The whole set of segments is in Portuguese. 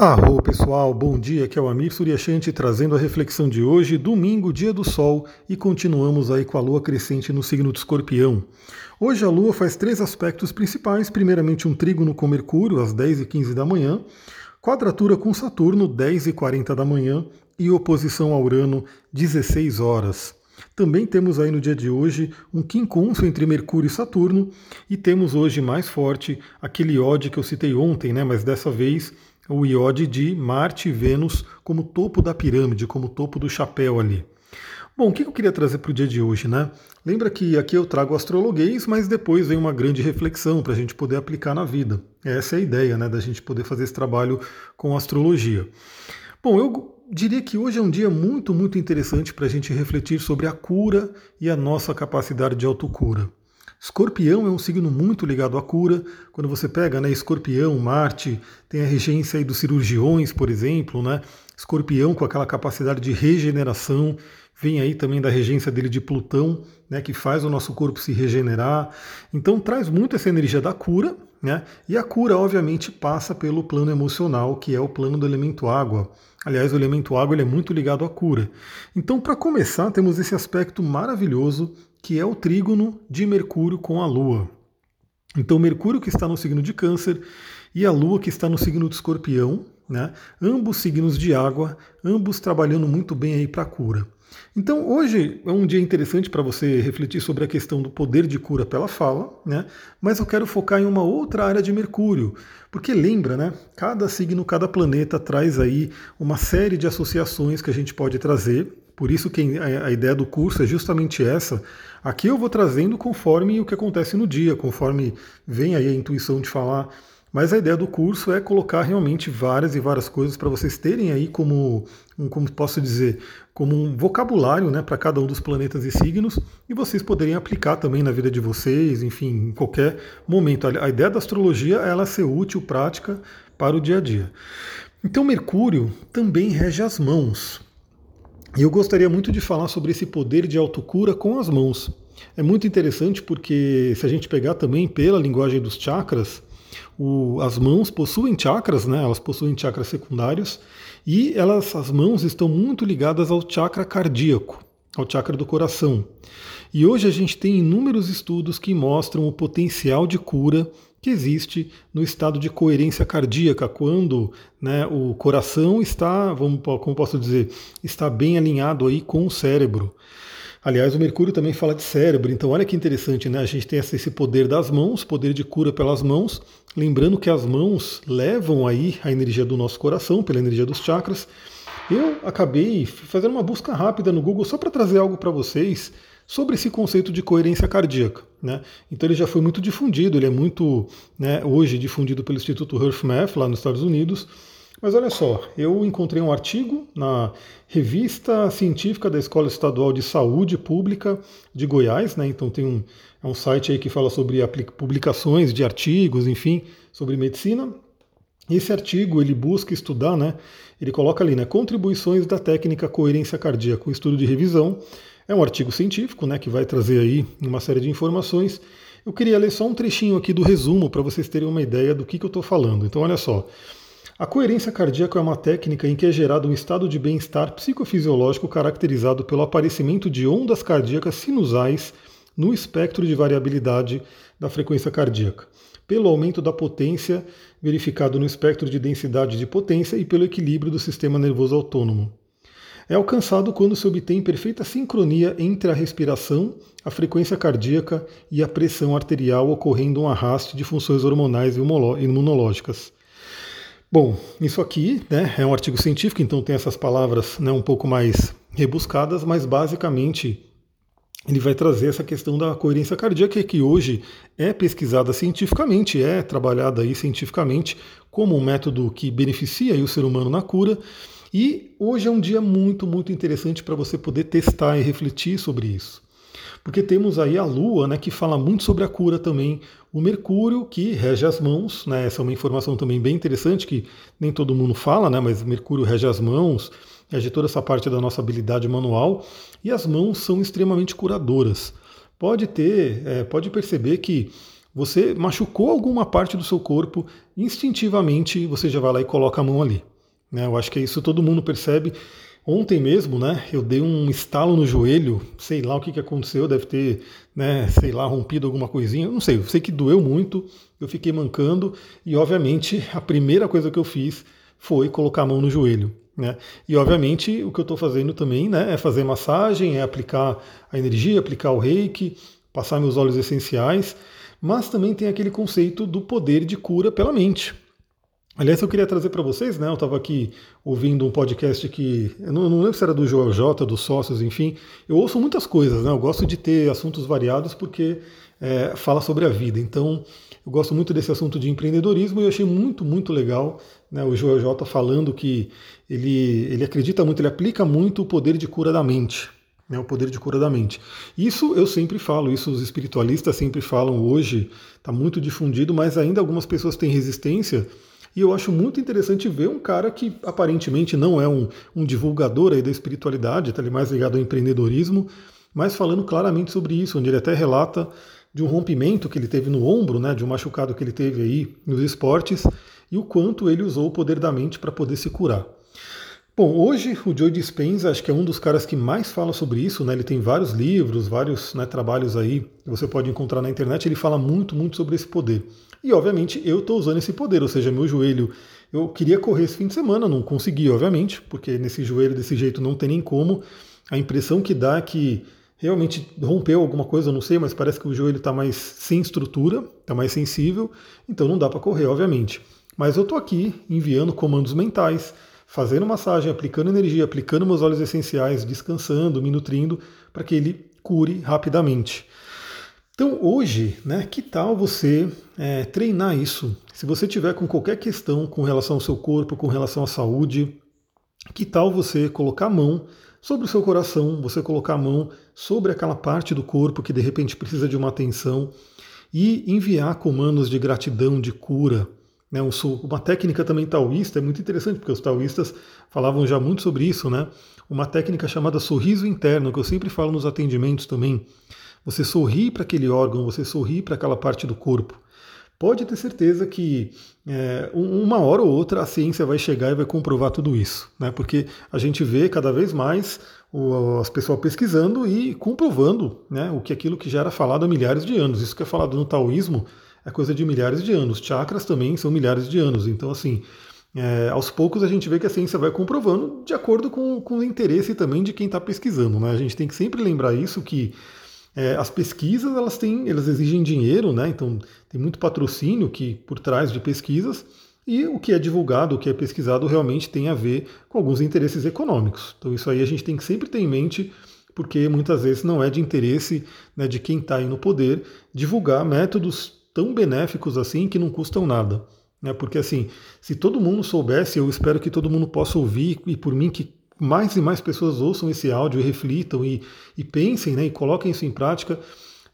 Arro pessoal, bom dia, aqui é o Amir Suryashanti trazendo a reflexão de hoje, domingo, dia do sol, e continuamos aí com a lua crescente no signo do escorpião. Hoje a lua faz três aspectos principais, primeiramente um trígono com Mercúrio às 10h15 da manhã, quadratura com Saturno 10h40 da manhã e oposição a Urano 16 horas. Também temos aí no dia de hoje um quincunço entre Mercúrio e Saturno, e temos hoje mais forte aquele ódio que eu citei ontem, né, mas dessa vez o iode de Marte e Vênus como topo da pirâmide, como topo do chapéu ali. Bom, o que eu queria trazer para o dia de hoje, né? Lembra que aqui eu trago astrologuês, mas depois vem uma grande reflexão para a gente poder aplicar na vida. Essa é a ideia, né, da gente poder fazer esse trabalho com astrologia. Bom, eu diria que hoje é um dia muito, muito interessante para a gente refletir sobre a cura e a nossa capacidade de autocura. Escorpião é um signo muito ligado à cura. Quando você pega né, Escorpião, Marte, tem a regência aí dos cirurgiões, por exemplo, né? Escorpião com aquela capacidade de regeneração, vem aí também da regência dele de Plutão, né, que faz o nosso corpo se regenerar. Então traz muito essa energia da cura, né? E a cura, obviamente, passa pelo plano emocional, que é o plano do elemento água. Aliás, o elemento água ele é muito ligado à cura. Então, para começar, temos esse aspecto maravilhoso que é o trígono de Mercúrio com a Lua. Então, Mercúrio que está no signo de Câncer e a Lua que está no signo de Escorpião, né? ambos signos de água, ambos trabalhando muito bem aí para a cura. Então, hoje é um dia interessante para você refletir sobre a questão do poder de cura pela fala, né? mas eu quero focar em uma outra área de Mercúrio, porque lembra, né? cada signo, cada planeta traz aí uma série de associações que a gente pode trazer por isso que a ideia do curso é justamente essa. Aqui eu vou trazendo conforme o que acontece no dia, conforme vem aí a intuição de falar. Mas a ideia do curso é colocar realmente várias e várias coisas para vocês terem aí como, como posso dizer, como um vocabulário né, para cada um dos planetas e signos e vocês poderem aplicar também na vida de vocês, enfim, em qualquer momento. A ideia da astrologia é ela ser útil, prática para o dia a dia. Então Mercúrio também rege as mãos. E eu gostaria muito de falar sobre esse poder de autocura com as mãos. É muito interessante porque, se a gente pegar também pela linguagem dos chakras, o, as mãos possuem chakras, né? elas possuem chakras secundários, e elas, as mãos estão muito ligadas ao chakra cardíaco, ao chakra do coração. E hoje a gente tem inúmeros estudos que mostram o potencial de cura que existe no estado de coerência cardíaca, quando né, o coração está, vamos, como posso dizer, está bem alinhado aí com o cérebro. Aliás, o Mercúrio também fala de cérebro, então olha que interessante, né? A gente tem esse poder das mãos, poder de cura pelas mãos, lembrando que as mãos levam aí a energia do nosso coração, pela energia dos chakras. Eu acabei fazendo uma busca rápida no Google só para trazer algo para vocês sobre esse conceito de coerência cardíaca. Né? Então ele já foi muito difundido, ele é muito né, hoje difundido pelo Instituto HearthMath lá nos Estados Unidos. Mas olha só, eu encontrei um artigo na Revista Científica da Escola Estadual de Saúde Pública de Goiás, né? Então tem um, é um site aí que fala sobre publicações de artigos, enfim, sobre medicina. Esse artigo ele busca estudar, né? Ele coloca ali, né? Contribuições da técnica coerência cardíaca, um estudo de revisão é um artigo científico, né, que vai trazer aí uma série de informações. Eu queria ler só um trechinho aqui do resumo para vocês terem uma ideia do que, que eu estou falando. Então, olha só. A coerência cardíaca é uma técnica em que é gerado um estado de bem-estar psicofisiológico caracterizado pelo aparecimento de ondas cardíacas sinusais no espectro de variabilidade da frequência cardíaca, pelo aumento da potência verificado no espectro de densidade de potência e pelo equilíbrio do sistema nervoso autônomo é alcançado quando se obtém perfeita sincronia entre a respiração, a frequência cardíaca e a pressão arterial, ocorrendo um arraste de funções hormonais e imunológicas. Bom, isso aqui né, é um artigo científico, então tem essas palavras né, um pouco mais rebuscadas, mas basicamente ele vai trazer essa questão da coerência cardíaca, que hoje é pesquisada cientificamente, é trabalhada aí cientificamente como um método que beneficia o ser humano na cura. E hoje é um dia muito, muito interessante para você poder testar e refletir sobre isso. Porque temos aí a Lua, né, que fala muito sobre a cura também, o Mercúrio, que rege as mãos, né, essa é uma informação também bem interessante, que nem todo mundo fala, né, mas Mercúrio rege as mãos, rege toda essa parte da nossa habilidade manual, e as mãos são extremamente curadoras. Pode ter, é, pode perceber que você machucou alguma parte do seu corpo, instintivamente você já vai lá e coloca a mão ali. Né? Eu acho que é isso todo mundo percebe. Ontem mesmo, né, eu dei um estalo no joelho, sei lá o que, que aconteceu, deve ter, né, sei lá, rompido alguma coisinha, não sei, eu sei que doeu muito, eu fiquei mancando e, obviamente, a primeira coisa que eu fiz foi colocar a mão no joelho. Né? E obviamente o que eu estou fazendo também né, é fazer massagem, é aplicar a energia, aplicar o reiki, passar meus óleos essenciais, mas também tem aquele conceito do poder de cura pela mente. Aliás, eu queria trazer para vocês, né? Eu estava aqui ouvindo um podcast que. Eu não, não, lembro se era do Joel J, dos sócios, enfim. Eu ouço muitas coisas, né? Eu gosto de ter assuntos variados porque é, fala sobre a vida. Então, eu gosto muito desse assunto de empreendedorismo e eu achei muito, muito legal né, o Joel J falando que ele, ele acredita muito, ele aplica muito o poder de cura da mente. Né, o poder de cura da mente. Isso eu sempre falo, isso os espiritualistas sempre falam hoje, está muito difundido, mas ainda algumas pessoas têm resistência e eu acho muito interessante ver um cara que aparentemente não é um, um divulgador aí da espiritualidade, está mais ligado ao empreendedorismo, mas falando claramente sobre isso, onde ele até relata de um rompimento que ele teve no ombro, né, de um machucado que ele teve aí nos esportes, e o quanto ele usou o poder da mente para poder se curar. Bom, hoje o Joe Dispenza acho que é um dos caras que mais fala sobre isso, né? Ele tem vários livros, vários né, trabalhos aí que você pode encontrar na internet. Ele fala muito, muito sobre esse poder. E obviamente eu estou usando esse poder, ou seja, meu joelho. Eu queria correr esse fim de semana, não consegui, obviamente, porque nesse joelho desse jeito não tem nem como. A impressão que dá é que realmente rompeu alguma coisa, eu não sei, mas parece que o joelho está mais sem estrutura, está mais sensível, então não dá para correr, obviamente. Mas eu estou aqui enviando comandos mentais fazendo massagem, aplicando energia, aplicando meus óleos essenciais, descansando, me nutrindo, para que ele cure rapidamente. Então hoje, né, que tal você é, treinar isso? Se você tiver com qualquer questão com relação ao seu corpo, com relação à saúde, que tal você colocar a mão sobre o seu coração, você colocar a mão sobre aquela parte do corpo que de repente precisa de uma atenção e enviar comandos de gratidão, de cura, né, um, uma técnica também taoísta é muito interessante, porque os taoístas falavam já muito sobre isso, né? Uma técnica chamada sorriso interno, que eu sempre falo nos atendimentos também. Você sorri para aquele órgão, você sorri para aquela parte do corpo. Pode ter certeza que é, uma hora ou outra a ciência vai chegar e vai comprovar tudo isso, né? Porque a gente vê cada vez mais o, as pessoas pesquisando e comprovando né, o que aquilo que já era falado há milhares de anos. Isso que é falado no taoísmo é coisa de milhares de anos. Chakras também são milhares de anos. Então, assim, é, aos poucos a gente vê que a ciência vai comprovando de acordo com, com o interesse também de quem está pesquisando. Né? A gente tem que sempre lembrar isso que é, as pesquisas elas têm, elas exigem dinheiro, né? Então tem muito patrocínio que por trás de pesquisas e o que é divulgado, o que é pesquisado realmente tem a ver com alguns interesses econômicos. Então isso aí a gente tem que sempre ter em mente porque muitas vezes não é de interesse né, de quem está aí no poder divulgar métodos tão benéficos assim que não custam nada. Né? Porque assim, se todo mundo soubesse, eu espero que todo mundo possa ouvir e por mim que mais e mais pessoas ouçam esse áudio e reflitam e, e pensem né, e coloquem isso em prática.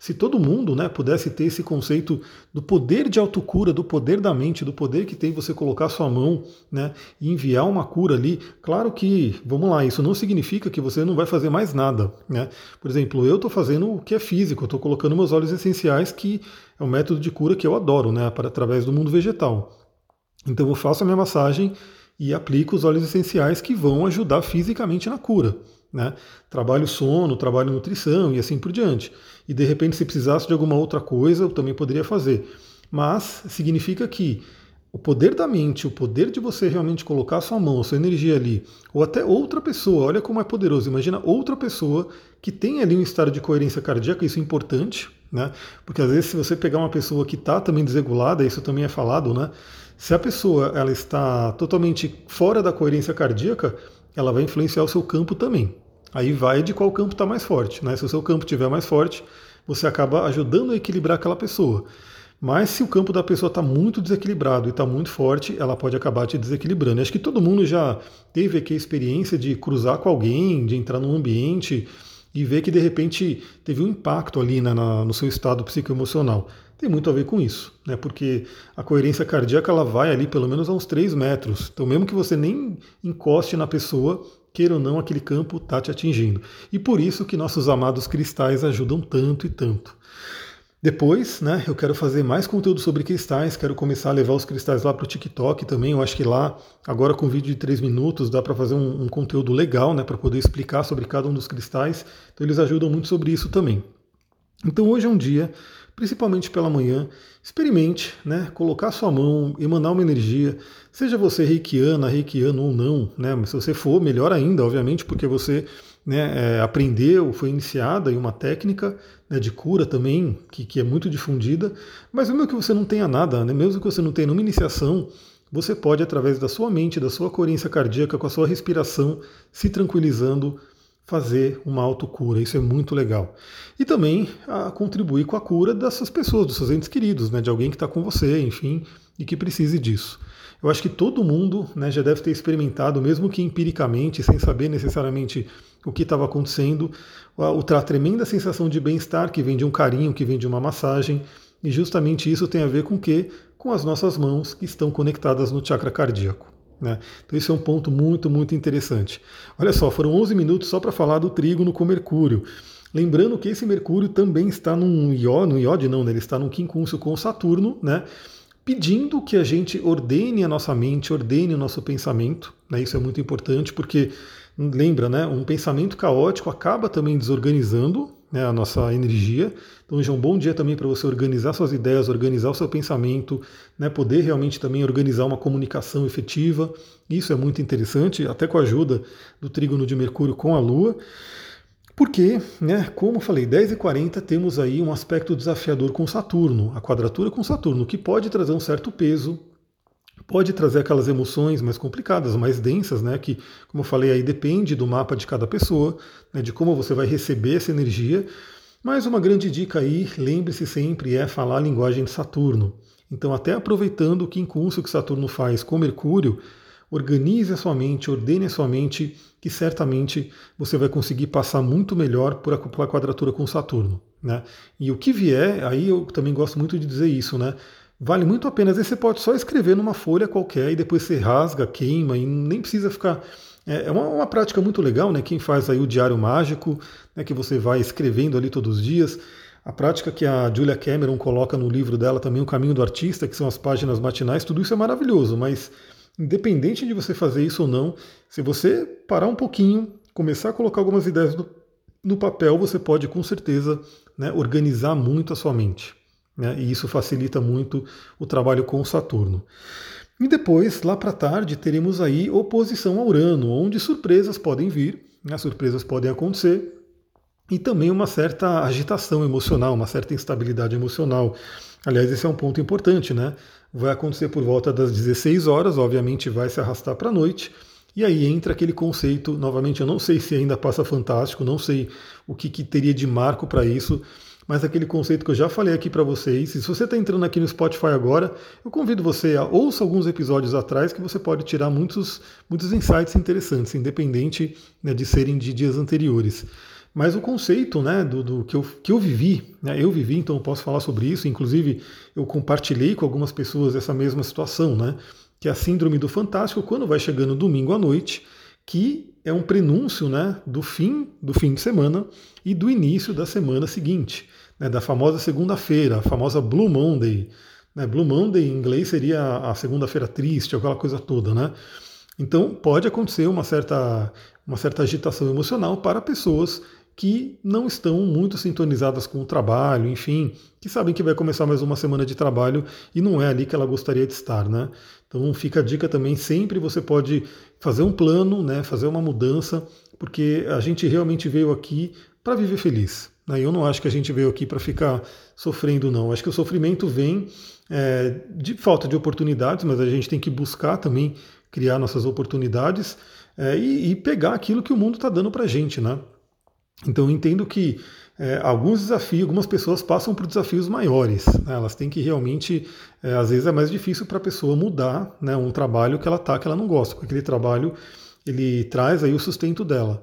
Se todo mundo né, pudesse ter esse conceito do poder de autocura, do poder da mente, do poder que tem você colocar sua mão né, e enviar uma cura ali, claro que, vamos lá, isso não significa que você não vai fazer mais nada. Né? Por exemplo, eu estou fazendo o que é físico, estou colocando meus óleos essenciais, que é um método de cura que eu adoro, né, para, através do mundo vegetal. Então eu faço a minha massagem e aplico os óleos essenciais que vão ajudar fisicamente na cura. Né? Trabalho sono, trabalho nutrição e assim por diante. E de repente, se precisasse de alguma outra coisa, eu também poderia fazer. Mas significa que o poder da mente, o poder de você realmente colocar a sua mão, a sua energia ali, ou até outra pessoa, olha como é poderoso. Imagina outra pessoa que tem ali um estado de coerência cardíaca, isso é importante, né? Porque às vezes se você pegar uma pessoa que está também desregulada, isso também é falado, né? Se a pessoa ela está totalmente fora da coerência cardíaca, ela vai influenciar o seu campo também. Aí vai de qual campo está mais forte. Né? Se o seu campo estiver mais forte, você acaba ajudando a equilibrar aquela pessoa. Mas se o campo da pessoa está muito desequilibrado e está muito forte, ela pode acabar te desequilibrando. acho que todo mundo já teve aqui a experiência de cruzar com alguém, de entrar num ambiente e ver que de repente teve um impacto ali né, na, no seu estado psicoemocional. Tem muito a ver com isso, né? Porque a coerência cardíaca ela vai ali pelo menos a uns 3 metros. Então, mesmo que você nem encoste na pessoa, queira ou não, aquele campo está te atingindo. E por isso que nossos amados cristais ajudam tanto e tanto. Depois, né, eu quero fazer mais conteúdo sobre cristais, quero começar a levar os cristais lá para o TikTok também. Eu acho que lá, agora com vídeo de 3 minutos, dá para fazer um, um, conteúdo legal, né, para poder explicar sobre cada um dos cristais. Então eles ajudam muito sobre isso também. Então hoje é um dia, principalmente pela manhã, experimente, né, colocar sua mão, emanar uma energia, seja você reikiana, reikiano ou não, né, mas se você for, melhor ainda, obviamente, porque você né, é, aprendeu, foi iniciada em uma técnica né, de cura também, que, que é muito difundida, mas mesmo que você não tenha nada, né, mesmo que você não tenha nenhuma iniciação, você pode, através da sua mente, da sua coerência cardíaca, com a sua respiração, se tranquilizando, fazer uma autocura. Isso é muito legal. E também a contribuir com a cura dessas pessoas, dos seus entes queridos, né, de alguém que está com você, enfim, e que precise disso. Eu acho que todo mundo né, já deve ter experimentado, mesmo que empiricamente, sem saber necessariamente o que estava acontecendo, a, tremenda sensação de bem-estar que vem de um carinho, que vem de uma massagem, e justamente isso tem a ver com o quê? Com as nossas mãos que estão conectadas no chakra cardíaco. Né? Então isso é um ponto muito, muito interessante. Olha só, foram 11 minutos só para falar do trígono com Mercúrio. Lembrando que esse Mercúrio também está num iode, no iode não, né? ele está num quincúncio com Saturno, né? pedindo que a gente ordene a nossa mente, ordene o nosso pensamento. Né? Isso é muito importante porque lembra, né? Um pensamento caótico acaba também desorganizando né, a nossa energia. Então hoje é um bom dia também para você organizar suas ideias, organizar o seu pensamento, né, poder realmente também organizar uma comunicação efetiva. Isso é muito interessante, até com a ajuda do trígono de Mercúrio com a Lua. Porque, né, como falei, 10 e 40 temos aí um aspecto desafiador com Saturno, a quadratura com Saturno, que pode trazer um certo peso, pode trazer aquelas emoções mais complicadas, mais densas, né? Que, como eu falei, aí depende do mapa de cada pessoa, né, de como você vai receber essa energia. Mas uma grande dica aí, lembre-se sempre, é falar a linguagem de Saturno. Então, até aproveitando o quincúncio que Saturno faz com Mercúrio, organize a sua mente, ordene a sua mente, que certamente você vai conseguir passar muito melhor por a quadratura com Saturno. Né? E o que vier, aí eu também gosto muito de dizer isso, né? Vale muito a pena. Às vezes você pode só escrever numa folha qualquer e depois você rasga, queima e nem precisa ficar. É, é uma, uma prática muito legal, né? Quem faz aí o diário mágico, né, que você vai escrevendo ali todos os dias. A prática que a Julia Cameron coloca no livro dela também, O Caminho do Artista, que são as páginas matinais, tudo isso é maravilhoso, mas independente de você fazer isso ou não, se você parar um pouquinho, começar a colocar algumas ideias no, no papel, você pode com certeza né, organizar muito a sua mente. Né? E isso facilita muito o trabalho com Saturno. E depois, lá para tarde, teremos aí oposição a Urano, onde surpresas podem vir, né? surpresas podem acontecer, e também uma certa agitação emocional, uma certa instabilidade emocional. Aliás, esse é um ponto importante, né? Vai acontecer por volta das 16 horas, obviamente vai se arrastar para a noite, e aí entra aquele conceito, novamente, eu não sei se ainda passa fantástico, não sei o que, que teria de marco para isso, mas aquele conceito que eu já falei aqui para vocês. Se você está entrando aqui no Spotify agora, eu convido você a ouça alguns episódios atrás que você pode tirar muitos, muitos insights interessantes, independente né, de serem de dias anteriores. Mas o conceito né, do, do, que, eu, que eu vivi, né, eu vivi, então eu posso falar sobre isso. Inclusive, eu compartilhei com algumas pessoas essa mesma situação, né, que é a síndrome do fantástico, quando vai chegando domingo à noite, que é um prenúncio né, do fim do fim de semana e do início da semana seguinte, né, da famosa segunda-feira, a famosa Blue Monday. Né, Blue Monday em inglês seria a segunda-feira triste, aquela coisa toda, né? Então pode acontecer uma certa, uma certa agitação emocional para pessoas que não estão muito sintonizadas com o trabalho, enfim, que sabem que vai começar mais uma semana de trabalho e não é ali que ela gostaria de estar, né? Então fica a dica também, sempre você pode fazer um plano, né, fazer uma mudança, porque a gente realmente veio aqui para viver feliz. Né? Eu não acho que a gente veio aqui para ficar sofrendo, não. Acho que o sofrimento vem é, de falta de oportunidades, mas a gente tem que buscar também criar nossas oportunidades é, e, e, pegar aquilo que o mundo está dando para a gente, né? Então eu entendo que é, alguns desafios, algumas pessoas passam por desafios maiores. Né? Elas têm que realmente, é, às vezes é mais difícil para a pessoa mudar né, um trabalho que ela tá, que ela não gosta, porque aquele trabalho ele traz aí o sustento dela.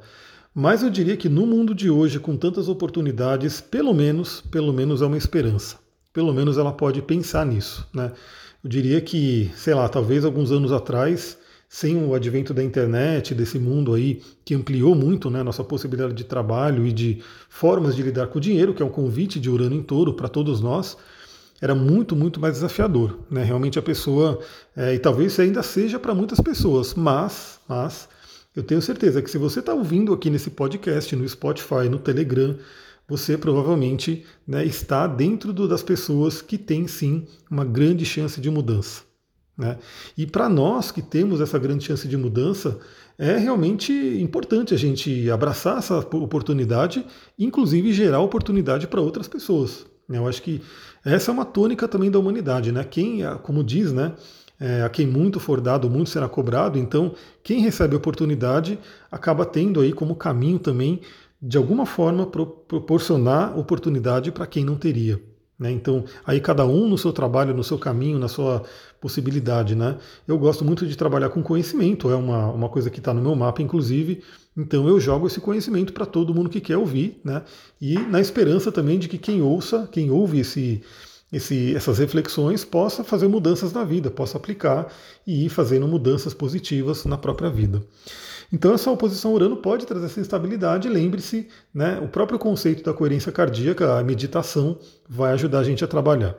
Mas eu diria que no mundo de hoje, com tantas oportunidades, pelo menos, pelo menos é uma esperança. Pelo menos ela pode pensar nisso, né? Eu diria que, sei lá, talvez alguns anos atrás sem o advento da internet, desse mundo aí que ampliou muito né, nossa possibilidade de trabalho e de formas de lidar com o dinheiro, que é um convite de Urano em touro para todos nós, era muito, muito mais desafiador. Né? Realmente a pessoa, é, e talvez ainda seja para muitas pessoas, mas, mas eu tenho certeza que se você está ouvindo aqui nesse podcast, no Spotify, no Telegram, você provavelmente né, está dentro do, das pessoas que têm sim uma grande chance de mudança. Né? E para nós que temos essa grande chance de mudança, é realmente importante a gente abraçar essa oportunidade, inclusive gerar oportunidade para outras pessoas. Né? Eu acho que essa é uma tônica também da humanidade. Né? Quem, como diz, né, é, a quem muito for dado, muito será cobrado. Então, quem recebe oportunidade acaba tendo aí como caminho também, de alguma forma, pro, proporcionar oportunidade para quem não teria. Né? Então, aí cada um no seu trabalho, no seu caminho, na sua possibilidade. Né? Eu gosto muito de trabalhar com conhecimento, é uma, uma coisa que está no meu mapa, inclusive. Então, eu jogo esse conhecimento para todo mundo que quer ouvir, né? e na esperança também de que quem ouça, quem ouve esse esse, essas reflexões possa fazer mudanças na vida, possa aplicar e ir fazendo mudanças positivas na própria vida. Então essa oposição Urano pode trazer essa instabilidade. Lembre-se, né, o próprio conceito da coerência cardíaca, a meditação, vai ajudar a gente a trabalhar.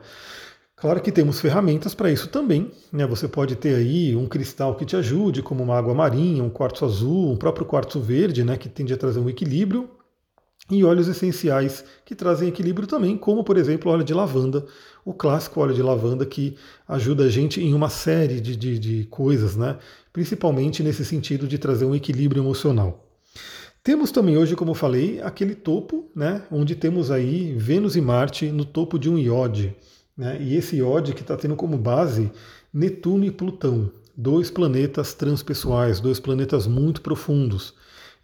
Claro que temos ferramentas para isso também. Né? Você pode ter aí um cristal que te ajude, como uma água marinha, um quartzo azul, um próprio quartzo verde, né, que tende a trazer um equilíbrio e óleos essenciais que trazem equilíbrio também, como por exemplo óleo de lavanda, o clássico óleo de lavanda que ajuda a gente em uma série de, de, de coisas, né? principalmente nesse sentido de trazer um equilíbrio emocional. Temos também hoje, como falei, aquele topo, né, onde temos aí Vênus e Marte no topo de um iode. Né, e esse iode que está tendo como base Netuno e Plutão, dois planetas transpessoais, dois planetas muito profundos.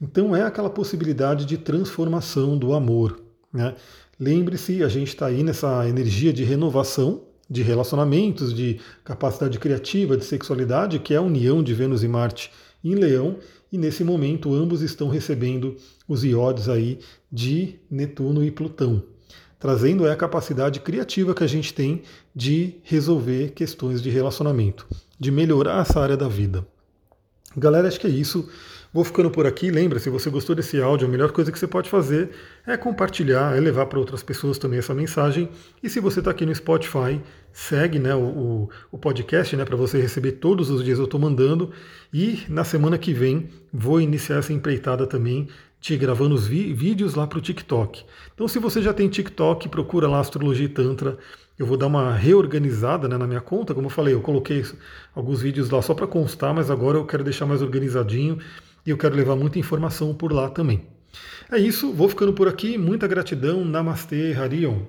Então é aquela possibilidade de transformação do amor. Né? Lembre-se, a gente está aí nessa energia de renovação de relacionamentos, de capacidade criativa, de sexualidade, que é a união de Vênus e Marte em Leão, e nesse momento ambos estão recebendo os iodes aí de Netuno e Plutão, trazendo a capacidade criativa que a gente tem de resolver questões de relacionamento, de melhorar essa área da vida. Galera, acho que é isso. Vou ficando por aqui. Lembra, se você gostou desse áudio, a melhor coisa que você pode fazer é compartilhar, é levar para outras pessoas também essa mensagem. E se você está aqui no Spotify, segue né, o, o podcast né, para você receber todos os dias eu estou mandando. E na semana que vem vou iniciar essa empreitada também te gravando os vídeos lá para o TikTok. Então, se você já tem TikTok, procura lá Astrologia e Tantra. Eu vou dar uma reorganizada né, na minha conta. Como eu falei, eu coloquei alguns vídeos lá só para constar, mas agora eu quero deixar mais organizadinho e eu quero levar muita informação por lá também. É isso, vou ficando por aqui. Muita gratidão. Namastê, Harion.